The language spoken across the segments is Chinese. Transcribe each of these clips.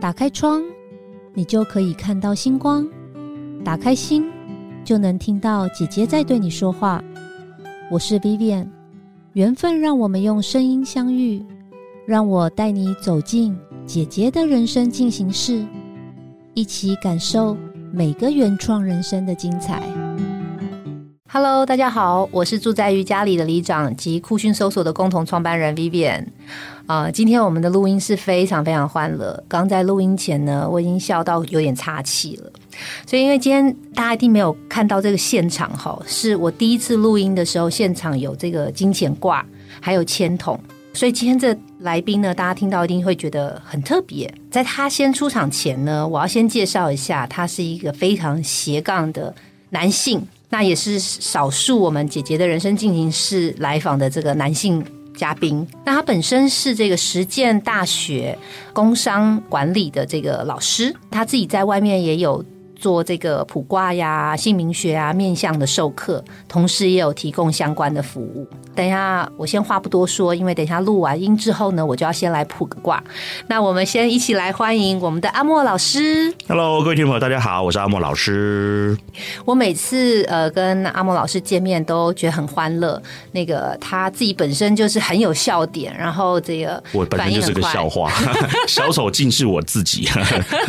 打开窗，你就可以看到星光；打开心，就能听到姐姐在对你说话。我是 Vivian，缘分让我们用声音相遇，让我带你走进姐姐的人生进行式，一起感受每个原创人生的精彩。Hello，大家好，我是住在于家里的里长及酷讯搜索的共同创办人 Vivian。啊，今天我们的录音是非常非常欢乐。刚在录音前呢，我已经笑到有点岔气了。所以，因为今天大家一定没有看到这个现场哈，是我第一次录音的时候，现场有这个金钱挂，还有签筒。所以今天这来宾呢，大家听到一定会觉得很特别。在他先出场前呢，我要先介绍一下，他是一个非常斜杠的男性。那也是少数我们姐姐的人生进行式来访的这个男性嘉宾。那他本身是这个实践大学工商管理的这个老师，他自己在外面也有做这个卜卦呀、姓名学啊、面相的授课，同时也有提供相关的服务。等一下，我先话不多说，因为等一下录完音之后呢，我就要先来卜个卦。那我们先一起来欢迎我们的阿莫老师。Hello，各位听众朋友，大家好，我是阿莫老师。我每次呃跟阿莫老师见面都觉得很欢乐。那个他自己本身就是很有笑点，然后这个我本身就是个笑话，小丑竟是我自己。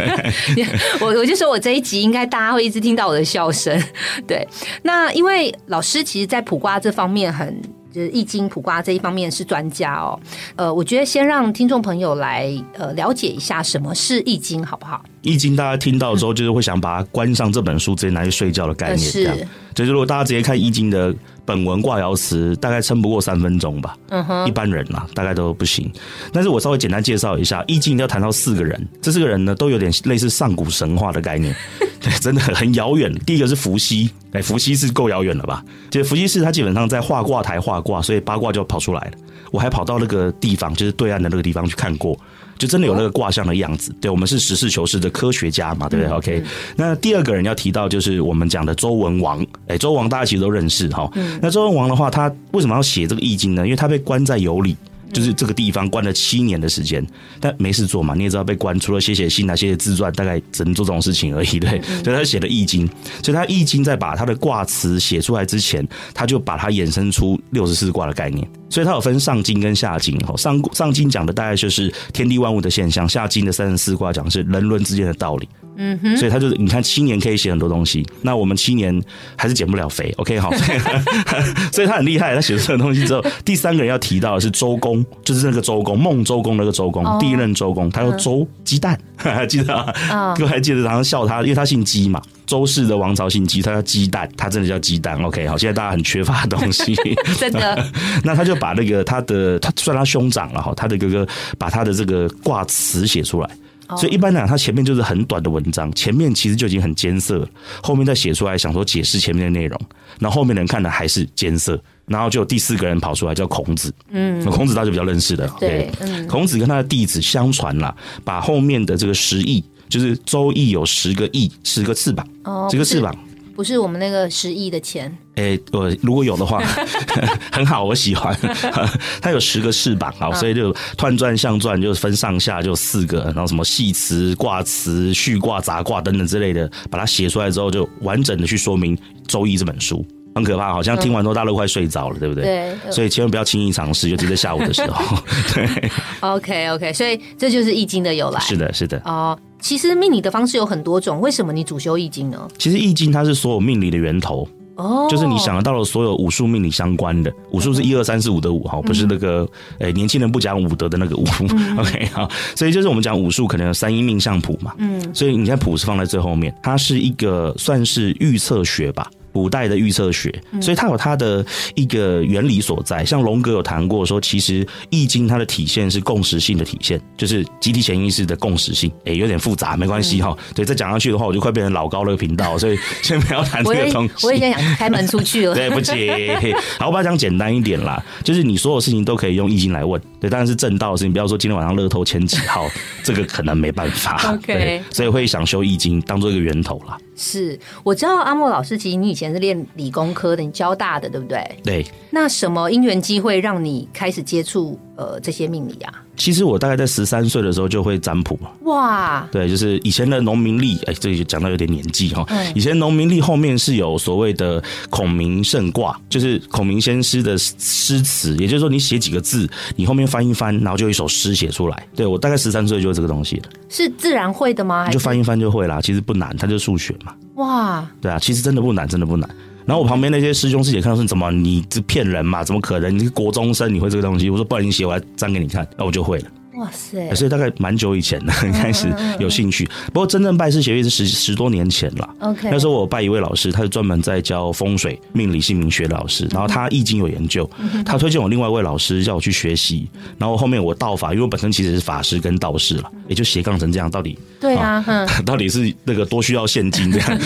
我我就说我这一集应该大家会一直听到我的笑声。对，那因为老师其实，在卜卦这方面很。就是易经卜卦这一方面是专家哦，呃，我觉得先让听众朋友来呃了解一下什么是易经，好不好？易经大家听到之后，就是会想把它关上这本书，直接拿去睡觉的概念，这样。就是如果大家直接看易经的本文卦爻辞，大概撑不过三分钟吧。嗯哼，一般人嘛，大概都不行。但是我稍微简单介绍一下，易经要谈到四个人，这四个人呢，都有点类似上古神话的概念，对，真的很遥远。第一个是伏羲，哎，伏羲是够遥远了吧？就伏羲是他基本上在画卦台画卦，所以八卦就跑出来了。我还跑到那个地方，就是对岸的那个地方去看过。就真的有那个卦象的样子，对我们是实事求是的科学家嘛，对不对？OK，那第二个人要提到就是我们讲的周文王，哎，周王大家其实都认识哈。那周文王的话，他为什么要写这个易经呢？因为他被关在有里。就是这个地方关了七年的时间，但没事做嘛。你也知道被关，除了写写信啊、写写自传，大概只能做这种事情而已。对，所以他写了《易经》，所以他《易经》在把他的卦辞写出来之前，他就把它衍生出六十四卦的概念。所以它有分上经跟下经。哈，上上经讲的大概就是天地万物的现象，下经的三十四卦讲的是人伦之间的道理。嗯哼，所以他就是你看七年可以写很多东西，那我们七年还是减不了肥。OK，好，所以他很厉害。他写这个东西之后，第三个人要提到的是周公，就是那个周公，孟周公那个周公，第一任周公，他说周鸡蛋，还记得啊？各位还记得？然后笑他，因为他姓鸡嘛，周氏的王朝姓姬，他叫鸡蛋，他真的叫鸡蛋。OK，好，现在大家很缺乏东西，真的。那他就把那个他的他算他兄长了哈，他的哥哥把他的这个卦辞写出来。所以一般来讲，它前面就是很短的文章，前面其实就已经很艰涩，后面再写出来想说解释前面的内容，然后后面人看的还是艰涩，然后就有第四个人跑出来叫孔子，嗯，孔子大家比较认识的，对，孔子跟他的弟子相传啦，把后面的这个十翼，就是周易有十个翼，十个翅膀，哦，十个翅膀。不是我们那个十亿的钱，哎，我如果有的话，很好，我喜欢。它有十个翅膀啊，所以就彖传象传就分上下就四个，然后什么系词、卦辞、序卦、杂卦等等之类的，把它写出来之后，就完整的去说明《周易》这本书。很可怕，好像听完之后大家都快睡着了，对不对？对，所以千万不要轻易尝试，尤其在下午的时候。对，OK OK，所以这就是易经的由来。是的，是的。哦，其实命理的方式有很多种，为什么你主修易经呢？其实易经它是所有命理的源头，哦，就是你想得到了所有武术命理相关的，武术是一二三四五的五哈，不是那个诶年轻人不讲武德的那个武。OK 好，所以就是我们讲武术可能有三阴命相谱嘛，嗯，所以你看谱是放在最后面，它是一个算是预测学吧。古代的预测学，所以它有它的一个原理所在。像龙哥有谈过说，其实易经它的体现是共识性的体现，就是集体潜意识的共识性。哎，有点复杂，没关系哈。对，再讲下去的话，我就快变成老高那个频道，所以先不要谈这个东西。我也在想开门出去了。对不起，好，我把它讲简单一点啦，就是你所有事情都可以用易经来问。对，当然是正道的事情，不要说今天晚上乐透签几号，这个可能没办法。OK，所以会想修易经当做一个源头啦。是我知道阿莫老师，其实你以前是练理工科的，你交大的对不对？对。那什么因缘机会让你开始接触呃这些命理啊？其实我大概在十三岁的时候就会占卜哇，对，就是以前的农民历，哎，这里就讲到有点年纪哈。以前农民历后面是有所谓的孔明圣卦，就是孔明先师的诗词，也就是说你写几个字，你后面翻一翻，然后就一首诗写出来。对我大概十三岁就是这个东西了。是自然会的吗？就翻一翻就会啦，其实不难，它就是数学嘛。哇，对啊，其实真的不难，真的不难。然后我旁边那些师兄师姐看到是怎么，你这骗人嘛？怎么可能？你是国中生，你会这个东西？我说不然你写，我来粘给你看，那我就会了。哇塞！所以大概蛮久以前的开始有兴趣，不过真正拜师学艺是十十多年前了。OK，那时候我拜一位老师，他是专门在教风水、命理、姓名学的老师，然后他易经有研究，他推荐我另外一位老师叫我去学习，然后后面我道法，因为我本身其实是法师跟道士了，也就斜杠成这样。到底对啊，到底是那个多需要现金这样，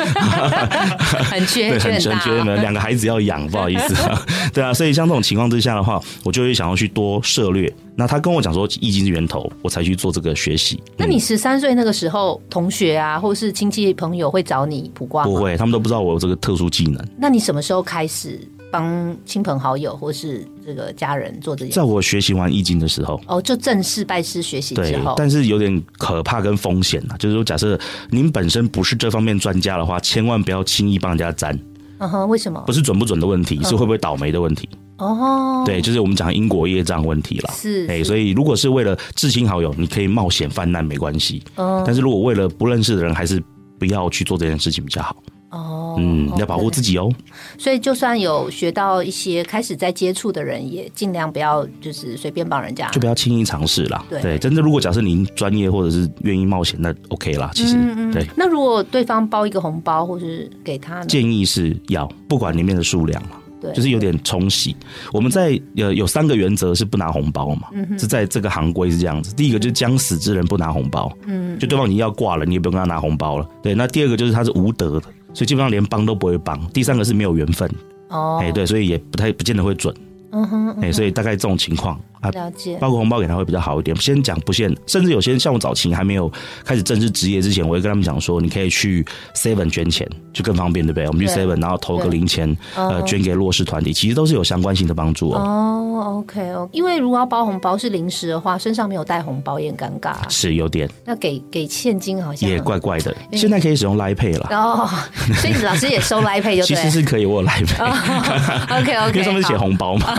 很缺，对，很缺呢。两个孩子要养，不好意思啊，对啊，所以像这种情况之下的话，我就会想要去多涉略。那他跟我讲说易经是源头，我才去做这个学习。那你十三岁那个时候，同学啊，或是亲戚朋友会找你卜卦不会，他们都不知道我有这个特殊技能。那你什么时候开始帮亲朋好友或是这个家人做这件？在我学习完易经的时候，哦，就正式拜师学习之后。但是有点可怕跟风险啊，就是说，假设您本身不是这方面专家的话，千万不要轻易帮人家占。嗯哼，为什么？不是准不准的问题，是会不会倒霉的问题。哦，对，就是我们讲因果业障问题了。是，哎，所以如果是为了至亲好友，你可以冒险犯难没关系。哦，但是如果为了不认识的人，还是不要去做这件事情比较好。哦，嗯，要保护自己哦。所以就算有学到一些，开始在接触的人，也尽量不要就是随便帮人家，就不要轻易尝试啦。对，真的，如果假设您专业或者是愿意冒险，那 OK 啦。其实，对。那如果对方包一个红包，或是给他，建议是要不管里面的数量了。就是有点冲洗。我们在有有三个原则是不拿红包嘛，是在这个行规是这样子。第一个就是将死之人不拿红包，嗯，就对方已经要挂了，你也不用跟他拿红包了。对，那第二个就是他是无德的，所以基本上连帮都不会帮。第三个是没有缘分，哦，哎，对，所以也不太不见得会准。嗯哼，哎，所以大概这种情况啊，了解，包个红包给他会比较好一点。先讲不限，甚至有些人像我早期还没有开始正式职业之前，我会跟他们讲说，你可以去 Seven 捐钱，就更方便，对不对？我们去 Seven，然后投个零钱，呃，捐给弱势团体，其实都是有相关性的帮助哦。哦，OK 哦，因为如果要包红包是临时的话，身上没有带红包也很尴尬，是有点。那给给现金好像也怪怪的。现在可以使用 Line Pay 了哦，所以老师也收 Line Pay 就 其实是可以，我 Line Pay。OK OK，因为上面写红包嘛。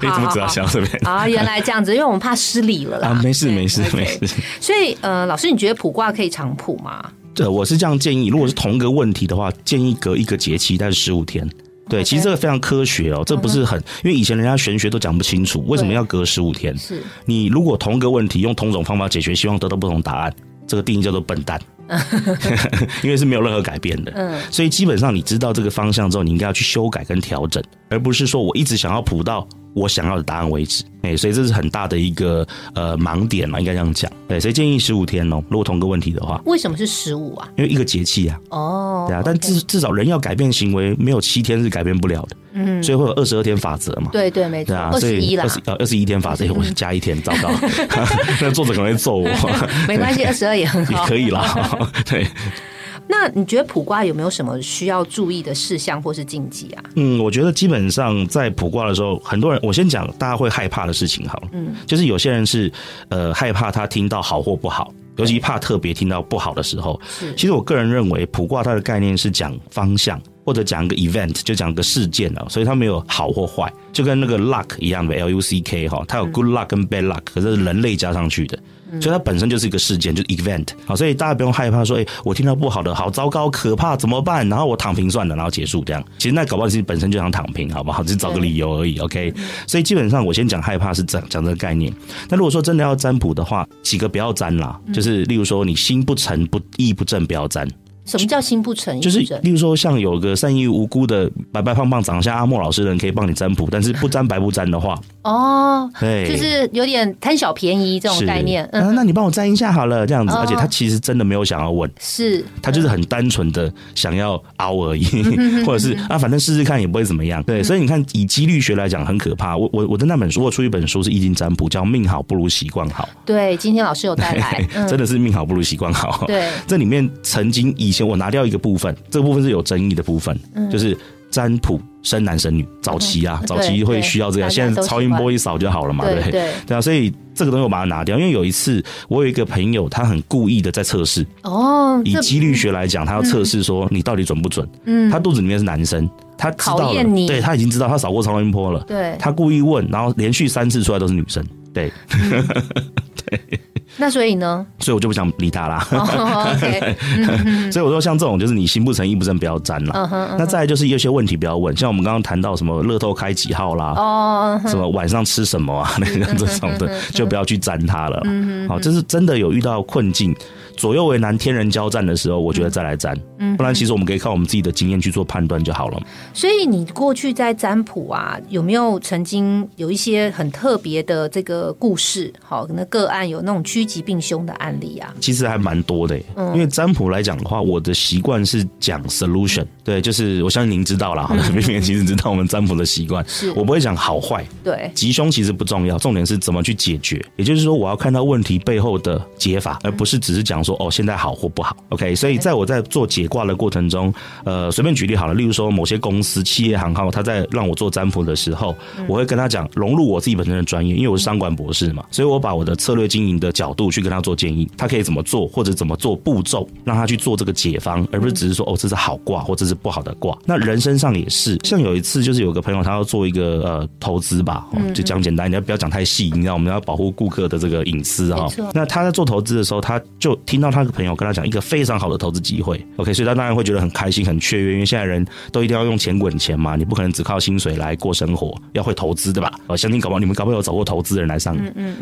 你怎么知道想这边？啊，原来这样子，因为我们怕失礼了啦。啊，没事没事没事。所以呃，老师，你觉得卜卦可以长卜吗？对，我是这样建议。如果是同一个问题的话，建议隔一个节气，但是十五天。对，其实这个非常科学哦，这不是很，因为以前人家玄学都讲不清楚，为什么要隔十五天？是你如果同一个问题用同种方法解决，希望得到不同答案，这个定义叫做笨蛋。因为是没有任何改变的，嗯，所以基本上你知道这个方向之后，你应该要去修改跟调整，而不是说我一直想要普到我想要的答案为止。哎，所以这是很大的一个呃盲点嘛，应该这样讲。对，所以建议十五天哦。如果同个问题的话，为什么是十五啊？因为一个节气啊。哦，对啊，但至至少人要改变行为，没有七天是改变不了的。嗯，所以会有二十二天法则嘛？对对，没错。二十一了，二十呃二十一天法则，我加一天，糟糕，那作者可能会揍我。没关系，二十二也很好，也可以啦。对。那你觉得卜卦有没有什么需要注意的事项或是禁忌啊？嗯，我觉得基本上在卜卦的时候，很多人我先讲大家会害怕的事情好了。嗯，就是有些人是呃害怕他听到好或不好，尤其怕特别听到不好的时候。是，其实我个人认为卜卦它的概念是讲方向。或者讲一个 event，就讲个事件了，所以它没有好或坏，就跟那个 luck 一样的 L U C K 哈，它有 good luck 跟 bad luck，可是人类加上去的，所以它本身就是一个事件，就是 event 好，所以大家不用害怕说，哎，我听到不好的，好糟糕，可怕，怎么办？然后我躺平算了，然后结束这样。其实那搞不好其实本身就想躺平，好不好？只是找个理由而已。OK，所以基本上我先讲害怕是讲讲这个概念。那如果说真的要占卜的话，几个不要占啦，就是例如说你心不诚不意不正不要占。什么叫心不诚？就是，例如说，像有个善意无辜的白白胖胖、长相像阿莫老师的人，可以帮你占卜，但是不占白不占的话，哦，对，就是有点贪小便宜这种概念。嗯，那你帮我占一下好了，这样子。而且他其实真的没有想要问，是他就是很单纯的想要凹而已，或者是啊，反正试试看也不会怎么样。对，所以你看，以几率学来讲，很可怕。我我我的那本书，我出一本书是易经占卜，叫《命好不如习惯好》。对，今天老师有带来，真的是命好不如习惯好。对，这里面曾经以。我拿掉一个部分，这个部分是有争议的部分，就是占卜生男生女，早期啊，早期会需要这样，现在超音波一扫就好了嘛，对不对？对。啊，所以这个东西我把它拿掉，因为有一次我有一个朋友，他很故意的在测试哦，以几率学来讲，他要测试说你到底准不准？嗯，他肚子里面是男生，他知道了，对他已经知道，他扫过超音波了，对，他故意问，然后连续三次出来都是女生，对，对。那所以呢？所以我就不想理他啦。所以我说，像这种就是你心不诚意不正，不要沾了。那再来就是有些问题不要问，像我们刚刚谈到什么乐透开几号啦，哦，什么晚上吃什么啊，那个这种的就不要去沾它了。好，这是真的有遇到困境。左右为难、天人交战的时候，我觉得再来占，嗯不然其实我们可以靠我们自己的经验去做判断就好了。所以你过去在占卜啊，有没有曾经有一些很特别的这个故事？好，可能个案有那种趋吉避凶的案例啊？其实还蛮多的，嗯因为占卜来讲的话，我的习惯是讲 solution，对，就是我相信您知道了，哈，明明其实知道我们占卜的习惯，是我不会讲好坏，对，吉凶其实不重要，重点是怎么去解决。也就是说，我要看到问题背后的解法，而不是只是讲。说哦，现在好或不好？OK，所以在我在做解卦的过程中，呃，随便举例好了，例如说某些公司、企业行号，他在让我做占卜的时候，我会跟他讲融入我自己本身的专业，因为我是商管博士嘛，所以我把我的策略经营的角度去跟他做建议，他可以怎么做，或者怎么做步骤，让他去做这个解方，而不是只是说哦，这是好卦或者是不好的卦。那人身上也是，像有一次就是有个朋友他要做一个呃投资吧，就讲简单，你要不要讲太细？你知道我们要保护顾客的这个隐私哈。那他在做投资的时候，他就听。听到他的朋友跟他讲一个非常好的投资机会，OK，所以他当然会觉得很开心、很雀跃，因为现在人都一定要用钱滚钱嘛，你不可能只靠薪水来过生活，要会投资对吧？我，相信搞不好你们搞不好有找过投资人来上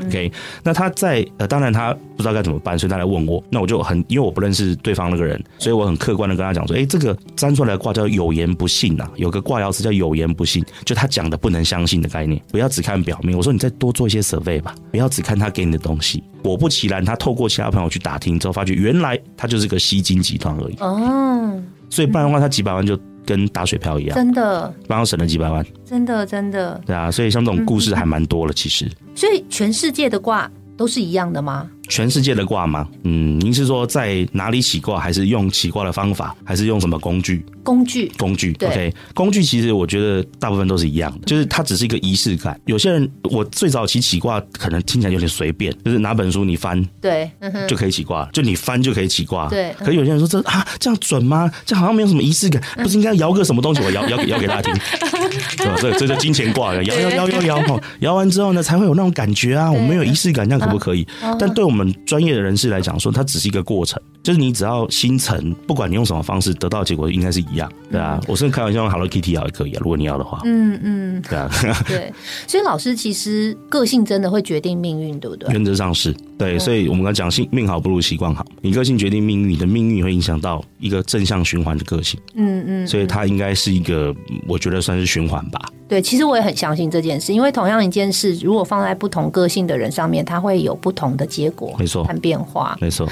，OK，那他在呃，当然他不知道该怎么办，所以他来问我，那我就很因为我不认识对方那个人，所以我很客观的跟他讲说，哎，这个粘出来的卦叫有言不信呐，有个卦爻词叫有言不信，就他讲的不能相信的概念，不要只看表面。我说你再多做一些 survey 吧，不要只看他给你的东西。果不其然，他透过其他朋友去打听之后，发觉原来他就是个吸金集团而已。哦，所以不然的话，他几百万就跟打水漂一样，真的帮他省了几百万，真的真的。对啊，所以像这种故事还蛮多了，其实。所以全世界的卦都是一样的吗？全世界的卦吗？嗯，您是说在哪里起卦，还是用起卦的方法，还是用什么工具？工具，工具。OK，工具其实我觉得大部分都是一样的，就是它只是一个仪式感。有些人，我最早起起卦可能听起来有点随便，就是拿本书你翻，对，就可以起卦，就你翻就可以起卦。对。可有些人说这啊这样准吗？这好像没有什么仪式感，不是应该摇个什么东西？我摇摇摇给大家听，对吧？这这叫金钱卦，摇摇摇摇摇哈，摇完之后呢，才会有那种感觉啊。我们没有仪式感，这样可不可以？但对我们我们专业的人。士来讲说，它只是一个过程，就是你只要心诚，不管你用什么方式得到结果，应该是一样，对啊。我甚至开玩笑用 Hello Kitty 要也可以啊，如果你要的话，嗯嗯，对啊，对。所以老师其实个性真的会决定命运，对不对？原则上是对，所以我们刚讲性命好不如习惯好，你个性决定命运，你的命运会影响到一个正向循环的个性，嗯嗯，所以它应该是一个，我觉得算是循环吧。对，其实我也很相信这件事，因为同样一件事，如果放在不同个性的人上面，他会有不同的结果，没错，看变化，没错。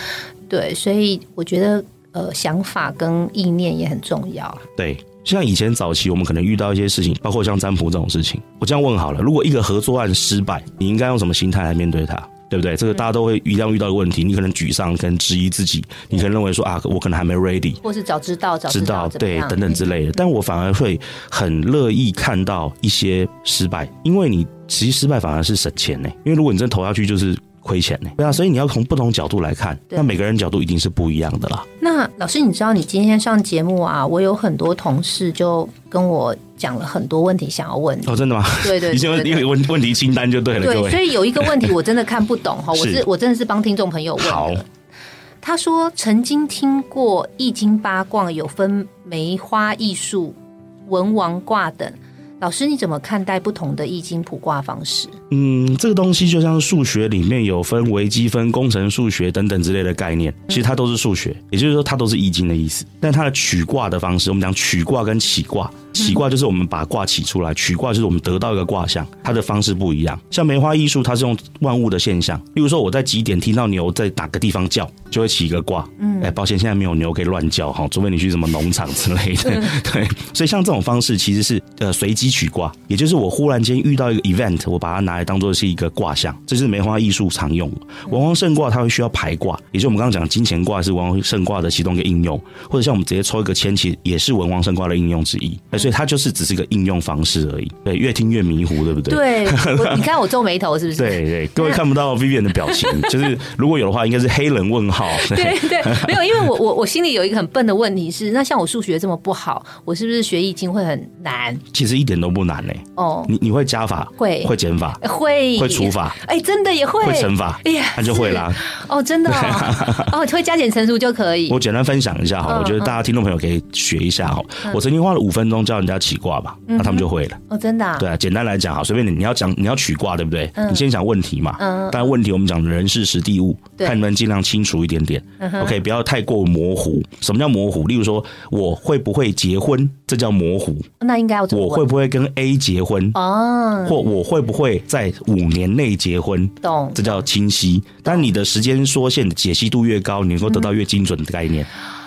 对，所以我觉得，呃，想法跟意念也很重要。对，像以前早期，我们可能遇到一些事情，包括像占卜这种事情，我这样问好了，如果一个合作案失败，你应该用什么心态来面对它？对不对？这个大家都会一样遇到的问题。你可能沮丧，可能质疑自己，你可能认为说啊，我可能还没 ready，或是早知道，早知道，对，等等之类的。但我反而会很乐意看到一些失败，因为你其实失败反而是省钱呢。因为如果你真投下去，就是。亏钱呢？对啊，所以你要从不同角度来看，那每个人角度一定是不一样的啦。那老师，你知道你今天上节目啊，我有很多同事就跟我讲了很多问题想要问哦，真的吗？对对，你先因为问问题清单就对了。对，所以有一个问题我真的看不懂哈，我是我真的是帮听众朋友问好。他说曾经听过易经八卦有分梅花易数、文王卦等。老师，你怎么看待不同的易经卜卦方式？嗯，这个东西就像数学里面有分微积分、工程数学等等之类的概念，其实它都是数学，也就是说它都是易经的意思。但它的取卦的方式，我们讲取卦跟起卦。起卦就是我们把卦起出来，取卦就是我们得到一个卦象，它的方式不一样。像梅花易术，它是用万物的现象，例如说我在几点听到牛在哪个地方叫，就会起一个卦。嗯，哎，抱歉，现在没有牛可以乱叫哈，除非你去什么农场之类的。对，所以像这种方式其实是呃随机取卦，也就是我忽然间遇到一个 event，我把它拿来当做是一个卦象，这是梅花易术常用。文王胜卦它会需要排卦，也就是我们刚刚讲金钱卦是文王胜卦的其中一个应用，或者像我们直接抽一个签，其实也是文王胜卦的应用之一。所以它就是只是一个应用方式而已。对，越听越迷糊，对不对？对，你看我皱眉头是不是？对对，各位看不到 Vivian 的表情，就是如果有的话，应该是黑人问号。对 对，没有，因为我我我心里有一个很笨的问题是，那像我数学这么不好，我是不是学易经会很难？其实一点都不难嘞。哦，你你会加法？会会减法？会会除法？哎，真的也会会乘法？哎呀，那就会啦。哦，真的哦，会加减乘除就可以。我简单分享一下哈，我觉得大家听众朋友可以学一下哈。我曾经花了五分钟教人家起卦吧，那他们就会了。哦，真的？对啊，简单来讲哈，随便你，你要讲你要取卦对不对？你先讲问题嘛。嗯。但问题我们讲人事时地物，看能不能尽量清楚一点点。OK，不要太过模糊。什么叫模糊？例如说，我会不会结婚？这叫模糊。那应该要我会不会跟 A 结婚？哦。或我会不会在五年内结婚？懂。这叫清晰。但你的时间缩限解析度越高，你能够得到越精准的概念。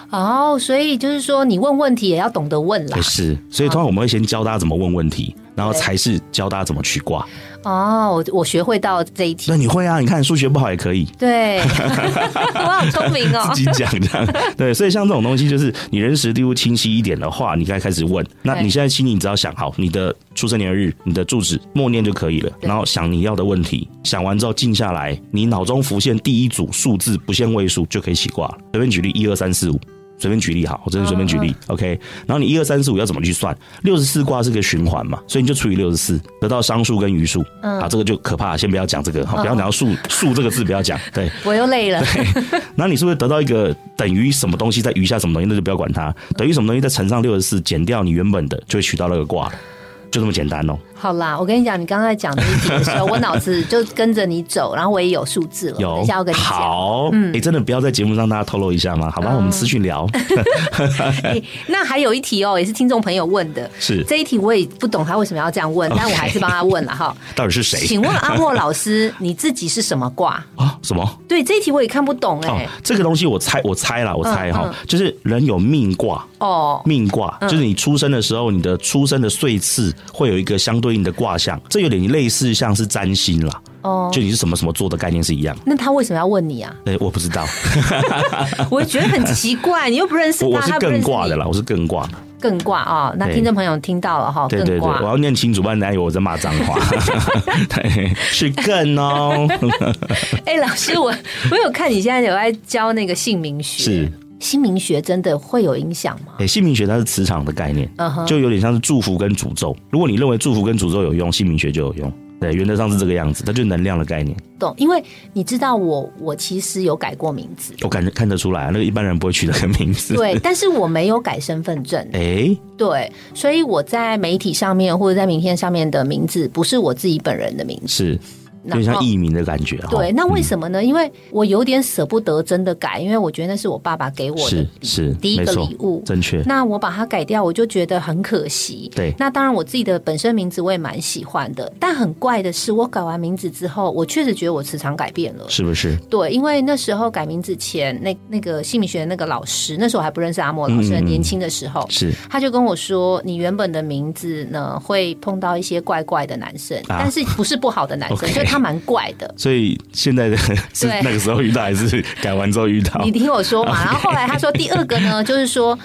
哦，所以就是说，你问问题也要懂得问啦。是，所以通常我们会先教大家怎么问问题，然后才是教大家怎么取卦。哦，我我学会到这一题。那你会啊？你看数学不好也可以。对，我好聪明哦。自己讲这样。对，所以像这种东西，就是你人时地物清晰一点的话，你该开始问。那你现在心里只要想好你的出生年月日、你的住址，默念就可以了。然后想你要的问题，想完之后静下来，你脑中浮现第一组数字，不限位数就可以起卦了。随便举例，一二三四五。随便举例哈，我真的随便举例，OK。然后你一二三四五要怎么去算？六十四卦是个循环嘛，所以你就除以六十四，得到商数跟余数。啊，这个就可怕，先不要讲这个，好，不要讲到数数这个字，不要讲。对，我又累了。对，然后你是不是得到一个等于什么东西，在余下什么东西，那就不要管它。等于什么东西再乘上六十四，减掉你原本的，就会取到那个卦。就这么简单哦。好啦，我跟你讲，你刚才讲那一题的时候，我脑子就跟着你走，然后我也有数字了。有，等下要跟你讲。好，嗯，你真的不要在节目上大家透露一下吗？好吧，我们私讯聊。那还有一题哦，也是听众朋友问的。是这一题我也不懂他为什么要这样问，但我还是帮他问了哈。到底是谁？请问阿莫老师，你自己是什么卦 啊？什么？对这一题我也看不懂哎。这个东西我猜，我猜啦，我猜哈，就是人有命卦哦，命卦就是你出生的时候，你的出生的岁次会有一个相对。应的卦象，这有点类似像是占星啦哦，就你是什么什么做的概念是一样。那他为什么要问你啊？哎，我不知道，我觉得很奇怪，你又不认识他，我是更卦的啦，我是更卦，更卦啊。那听众朋友听到了哈，对对对，我要念清楚，不然大家以为我在骂脏话。对，是更哦。哎，老师，我我有看你现在有在教那个姓名学是。姓名学真的会有影响吗？哎，姓名学它是磁场的概念，就有点像是祝福跟诅咒。如果你认为祝福跟诅咒有用，姓名学就有用。对，原则上是这个样子，它就是能量的概念。懂？因为你知道我，我其实有改过名字，我感觉看得出来啊，那个一般人不会取那个名字。对，但是我没有改身份证。哎，对，所以我在媒体上面或者在名片上面的名字不是我自己本人的名字。是。有点像艺名的感觉对，那为什么呢？因为我有点舍不得真的改，因为我觉得那是我爸爸给我的，是是第一个礼物，正确。那我把它改掉，我就觉得很可惜。对，那当然我自己的本身名字我也蛮喜欢的，但很怪的是，我改完名字之后，我确实觉得我磁场改变了，是不是？对，因为那时候改名字前，那那个姓名学的那个老师，那时候我还不认识阿莫老师，很年轻的时候，是。他就跟我说，你原本的名字呢会碰到一些怪怪的男生，但是不是不好的男生，就他蛮怪的。所以现在的是那个时候遇到，还是改完之后遇到？你听我说嘛。然后后来他说，第二个呢，就是说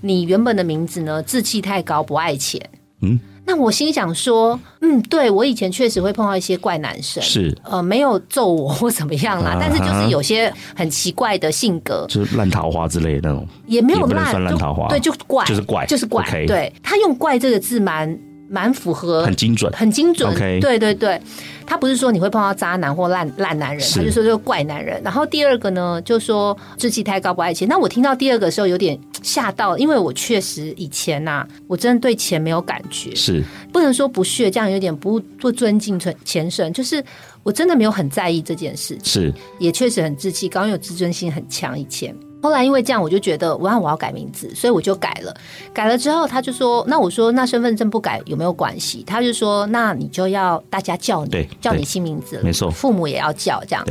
你原本的名字呢，志气太高，不爱钱。嗯，那我心想说，嗯，对我以前确实会碰到一些怪男生，是呃，没有揍我或怎么样啦，但是就是有些很奇怪的性格，就是烂桃花之类的那种，也没有烂，烂桃花，对，就怪，就是怪，就是怪。对他用“怪”这个字，蛮蛮符合，很精准，很精准。对对对。他不是说你会碰到渣男或烂烂男人，他就说就怪男人。然后第二个呢，就说志气太高不爱钱。那我听到第二个时候有点吓到，因为我确实以前呐，我真的对钱没有感觉，是不能说不屑，这样有点不不尊敬存钱神，就是我真的没有很在意这件事，是也确实很志气高，有自尊心很强以前。后来因为这样，我就觉得我要我要改名字，所以我就改了。改了之后，他就说：“那我说那身份证不改有没有关系？”他就说：“那你就要大家叫你，叫你新名字，没错，父母也要叫这样。”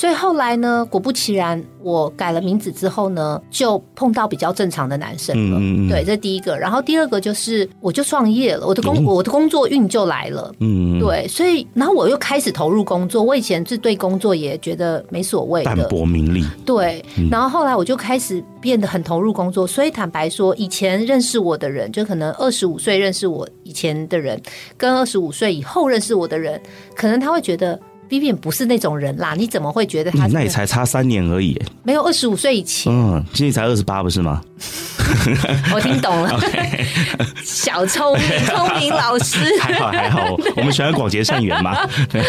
所以后来呢，果不其然，我改了名字之后呢，就碰到比较正常的男生了。嗯嗯对，这第一个。然后第二个就是，我就创业了，我的工我的工作运就来了。嗯嗯。对，所以然后我又开始投入工作。我以前是对工作也觉得没所谓，淡泊名利。对。然后后来我就开始变得很投入工作。所以坦白说，以前认识我的人，就可能二十五岁认识我以前的人，跟二十五岁以后认识我的人，可能他会觉得。Vivian 不是那种人啦，你怎么会觉得他？那也才差三年而已，没有二十五岁以前。嗯，今年才二十八，不是吗？我听懂了，小聪明，聪明老师，还好还好，我们喜欢广结善缘嘛。对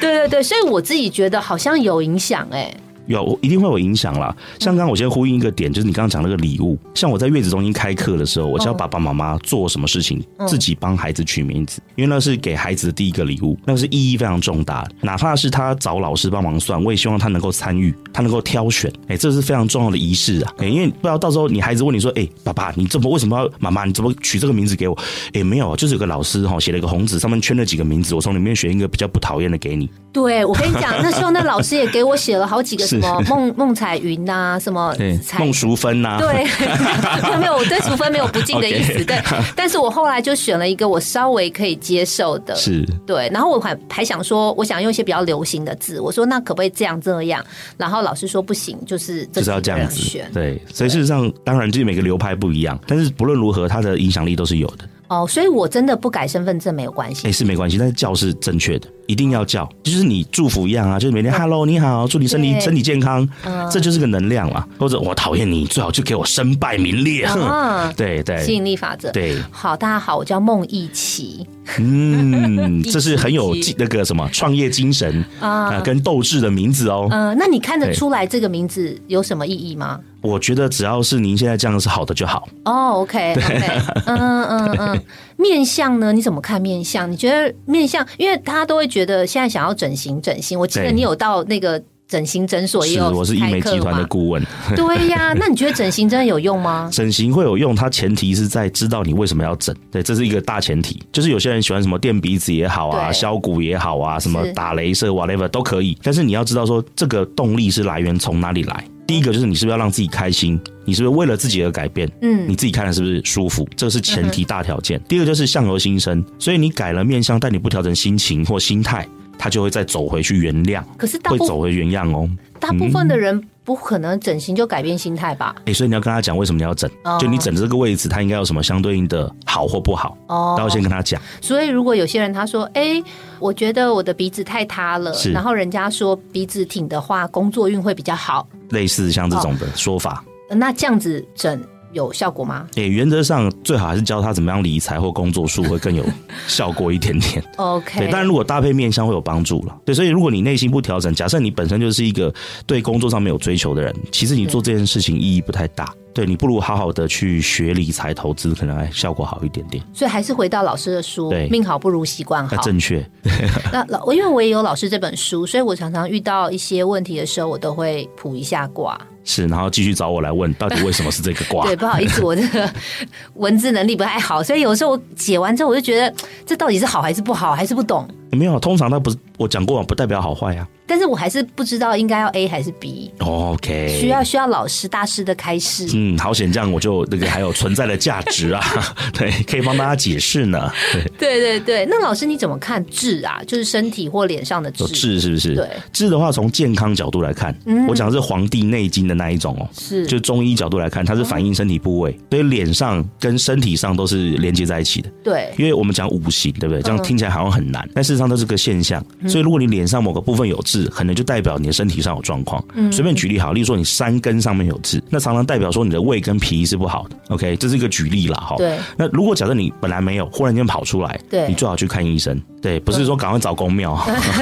对对，所以我自己觉得好像有影响哎。有，一定会有影响啦。像刚刚我先呼应一个点，就是你刚刚讲那个礼物。像我在月子中心开课的时候，我教爸爸妈妈做什么事情，自己帮孩子取名字，因为那是给孩子的第一个礼物，那个是意义非常重大。哪怕是他找老师帮忙算，我也希望他能够参与，他能够挑选。哎，这是非常重要的仪式啊！哎，因为不知道到时候你孩子问你说：“哎，爸爸，你怎么为什么要妈妈？你怎么取这个名字给我？”哎，没有，就是有个老师哈写了一个红纸，上面圈了几个名字，我从里面选一个比较不讨厌的给你。对，我跟你讲，那时候那老师也给我写了好几个 什么孟孟。彩云呐，什么孟淑芬呐？对，没有，我对淑芬没有不敬的意思。对，但是我后来就选了一个我稍微可以接受的，是对。然后我还还想说，我想用一些比较流行的字，我说那可不可以这样这样？然后老师说不行，就是就是要这样子选。对，所以事实上，当然就是每个流派不一样，但是不论如何，它的影响力都是有的。哦，所以我真的不改身份证没有关系，哎，是没关系，但是叫是正确的，一定要叫，就是你祝福一样啊，就是每天 Hello 你好，祝你身体身体健康，这就是个能量嘛。或者我讨厌你，最好就给我身败名裂。对对，吸引力法则。对，好，大家好，我叫孟一奇。嗯，这是很有那个什么创业精神啊，跟斗志的名字哦。嗯，那你看得出来这个名字有什么意义吗？我觉得只要是您现在这样是好的就好。哦，OK，OK，嗯嗯嗯，面相呢？你怎么看面相？你觉得面相？因为大家都会觉得现在想要整形，整形。我记得你有到那个整形诊所也有，我是医美集团的顾问。对呀，那你觉得整形真的有用吗？整形会有用，它前提是在知道你为什么要整。对，这是一个大前提。就是有些人喜欢什么垫鼻子也好啊，削骨也好啊，什么打镭射 whatever 都可以。但是你要知道说，这个动力是来源从哪里来。第一个就是你是不是要让自己开心？你是不是为了自己而改变？嗯，你自己看了是不是舒服？这个是前提大条件。第二个就是相由心生，所以你改了面相，但你不调整心情或心态，他就会再走回去原谅。可是会走回原样哦。大部分的人不可能整形就改变心态吧？哎，所以你要跟他讲为什么你要整？就你整的这个位置，他应该有什么相对应的好或不好？哦，都要先跟他讲。所以如果有些人他说：“哎，我觉得我的鼻子太塌了。”然后人家说鼻子挺的话，工作运会比较好。类似像这种的说法，那这样子整有效果吗？诶，原则上最好还是教他怎么样理财或工作术会更有 效果一点点。OK，对，但如果搭配面相会有帮助了。对，所以如果你内心不调整，假设你本身就是一个对工作上没有追求的人，其实你做这件事情意义不太大。对你不如好好的去学理财投资，可能还效果好一点点。所以还是回到老师的书，命好不如习惯好。正确。那老因为我也有老师这本书，所以我常常遇到一些问题的时候，我都会卜一下卦。是，然后继续找我来问，到底为什么是这个卦？对，不好意思，我这个 文字能力不太好，所以有时候我解完之后，我就觉得这到底是好还是不好，还是不懂。没有，通常它不是我讲过，不代表好坏呀。但是我还是不知道应该要 A 还是 B。OK，需要需要老师大师的开示。嗯，好险，这样我就那个还有存在的价值啊，对，可以帮大家解释呢。对对对，那老师你怎么看痣啊？就是身体或脸上的痣，痣是不是？对，痣的话，从健康角度来看，我讲的是《黄帝内经》的那一种哦，是，就中医角度来看，它是反映身体部位，所以脸上跟身体上都是连接在一起的。对，因为我们讲五行，对不对？这样听起来好像很难，但事实上都是个现象。所以如果你脸上某个部分有痣，可能就代表。你的身体上有状况，随便举例好，例如说你山根上面有痣，那常常代表说你的胃跟脾是不好的。OK，这是一个举例了哈。对。那如果假设你本来没有，忽然间跑出来，对，你最好去看医生。对，不是说赶快找公庙，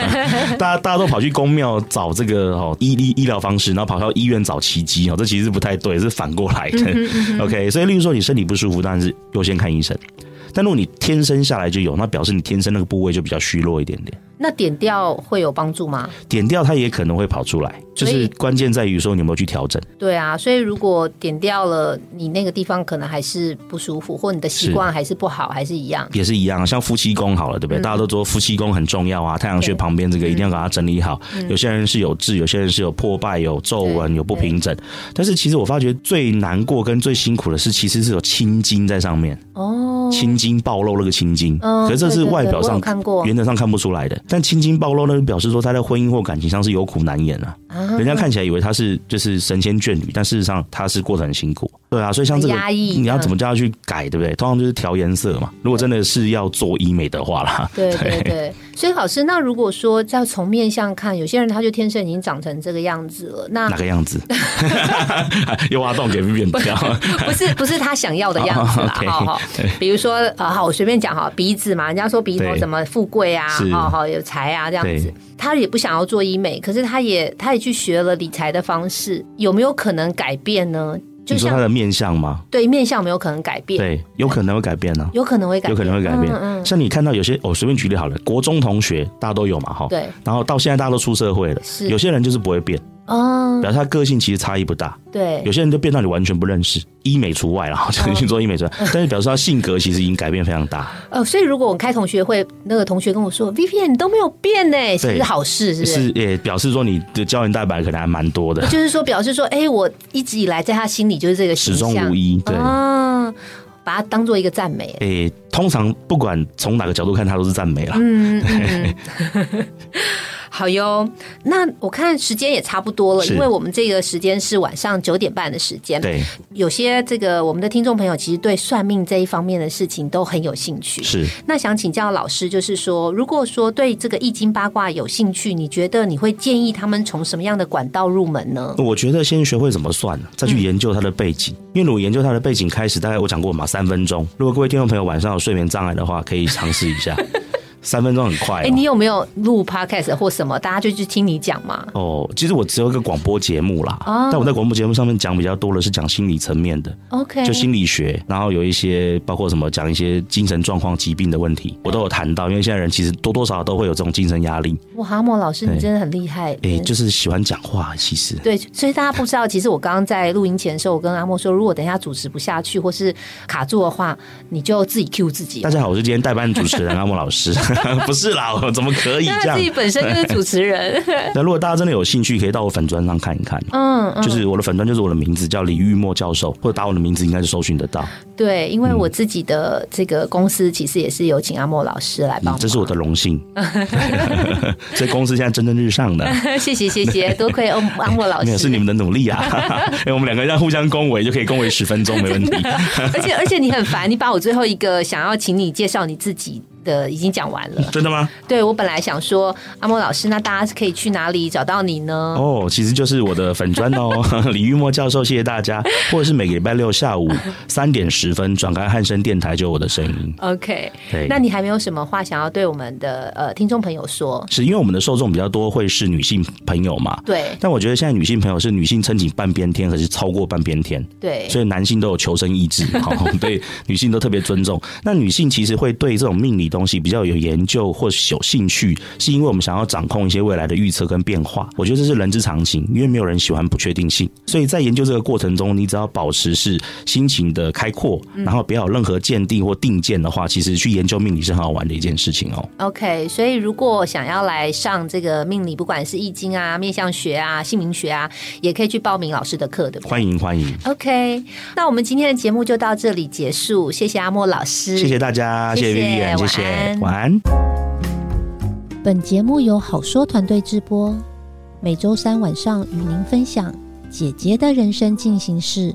大家大家都跑去公庙找这个哦医医医疗方式，然后跑到医院找奇迹哦，这其实不太对，是反过来的。OK，所以例如说你身体不舒服，当然是优先看医生。但如果你天生下来就有，那表示你天生那个部位就比较虚弱一点点。那点掉会有帮助吗？点掉它也可能会跑出来，就是关键在于说你有没有去调整。对啊，所以如果点掉了，你那个地方可能还是不舒服，或你的习惯还是不好，还是一样。也是一样，像夫妻宫好了，对不对？大家都说夫妻宫很重要啊，太阳穴旁边这个一定要把它整理好。有些人是有痣，有些人是有破败、有皱纹、有不平整。但是其实我发觉最难过跟最辛苦的是，其实是有青筋在上面。哦，青筋暴露那个青筋，可是这是外表上看过，原则上看不出来的。但青筋暴露呢，就表示说他在婚姻或感情上是有苦难言啊。人家看起来以为他是就是神仙眷侣，但事实上他是过得很辛苦。对啊，所以像这个你要怎么叫他去改，对不对？通常就是调颜色嘛。如果真的是要做医美的话啦，对对对。所以老师，那如果说要从面相看，有些人他就天生已经长成这个样子了。那哪个样子？又挖洞给变掉？不是不是他想要的样子啦。好好，比如说啊，好，我随便讲哈，鼻子嘛，人家说鼻头怎么富贵啊，好好有财啊这样子。他也不想要做医美，可是他也他也去学了理财的方式，有没有可能改变呢？就说他的面相吗？对，面相没有可能改变。对，有可能会改变呢。有可能会改，有可能会改变。像你看到有些，我随便举例好了，国中同学大家都有嘛，哈。对。然后到现在大家都出社会了，是有些人就是不会变。哦，表示他个性其实差异不大。对，有些人就变到你完全不认识，医美除外了，就去做医美除外。但是表示他性格其实已经改变非常大。呃，所以如果我开同学会，那个同学跟我说，Vivian 你都没有变呢，是好事，是不是？是，也表示说你的胶原蛋白可能还蛮多的。就是说，表示说，哎，我一直以来在他心里就是这个始终如一，对，把它当做一个赞美。哎，通常不管从哪个角度看，他都是赞美了。嗯。好哟，那我看时间也差不多了，因为我们这个时间是晚上九点半的时间。对，有些这个我们的听众朋友其实对算命这一方面的事情都很有兴趣。是，那想请教老师，就是说，如果说对这个易经八卦有兴趣，你觉得你会建议他们从什么样的管道入门呢？我觉得先学会怎么算，再去研究它的背景。因为如果研究它的背景开始，大概我讲过嘛，三分钟。如果各位听众朋友晚上有睡眠障碍的话，可以尝试一下。三分钟很快。哎，你有没有录 podcast 或什么？大家就去听你讲嘛。哦，其实我只有一个广播节目啦。哦。但我在广播节目上面讲比较多的是讲心理层面的。OK。就心理学，然后有一些包括什么讲一些精神状况、疾病的问题，我都有谈到。因为现在人其实多多少少都会有这种精神压力。哇，阿莫老师，你真的很厉害。哎，就是喜欢讲话，其实。对，所以大家不知道，其实我刚刚在录音前的时候，我跟阿莫说，如果等一下主持不下去或是卡住的话，你就自己 Q 自己。大家好，我是今天代班主持人阿莫老师。不是啦。怎么可以这样？自己本身就是主持人。那如果大家真的有兴趣，可以到我粉砖上看一看。嗯，就是我的粉砖就是我的名字叫李玉墨教授，或者打我的名字应该是搜寻得到。对，因为我自己的这个公司其实也是有请阿莫老师来帮，这是我的荣幸。所以公司现在蒸蒸日上的。谢谢谢谢，多亏阿阿莫老师，是你们的努力啊！哎，我们两个人互相恭维，就可以恭维十分钟，没问题。而且而且你很烦，你把我最后一个想要请你介绍你自己。的已经讲完了，真的吗？对我本来想说阿莫老师，那大家是可以去哪里找到你呢？哦，其实就是我的粉砖哦，李玉墨教授，谢谢大家。或者是每个礼拜六下午三点十分转开汉声电台，就我的声音。OK，对，那你还没有什么话想要对我们的呃听众朋友说？是因为我们的受众比较多，会是女性朋友嘛？对。但我觉得现在女性朋友是女性撑起半边天，可是超过半边天。对。所以男性都有求生意志，好，对女性都特别尊重。那女性其实会对这种命理。东西比较有研究或有兴趣，是因为我们想要掌控一些未来的预测跟变化。我觉得这是人之常情，因为没有人喜欢不确定性。所以在研究这个过程中，你只要保持是心情的开阔，然后不要有任何鉴定或定见的话，其实去研究命理是很好玩的一件事情哦。OK，所以如果想要来上这个命理，不管是易经啊、面相学啊、姓名学啊，也可以去报名老师的课的。欢迎欢迎。OK，那我们今天的节目就到这里结束，谢谢阿莫老师，谢谢大家，谢谢玉言，谢谢。晚安。本节目由好说团队制播，每周三晚上与您分享姐姐的人生进行式。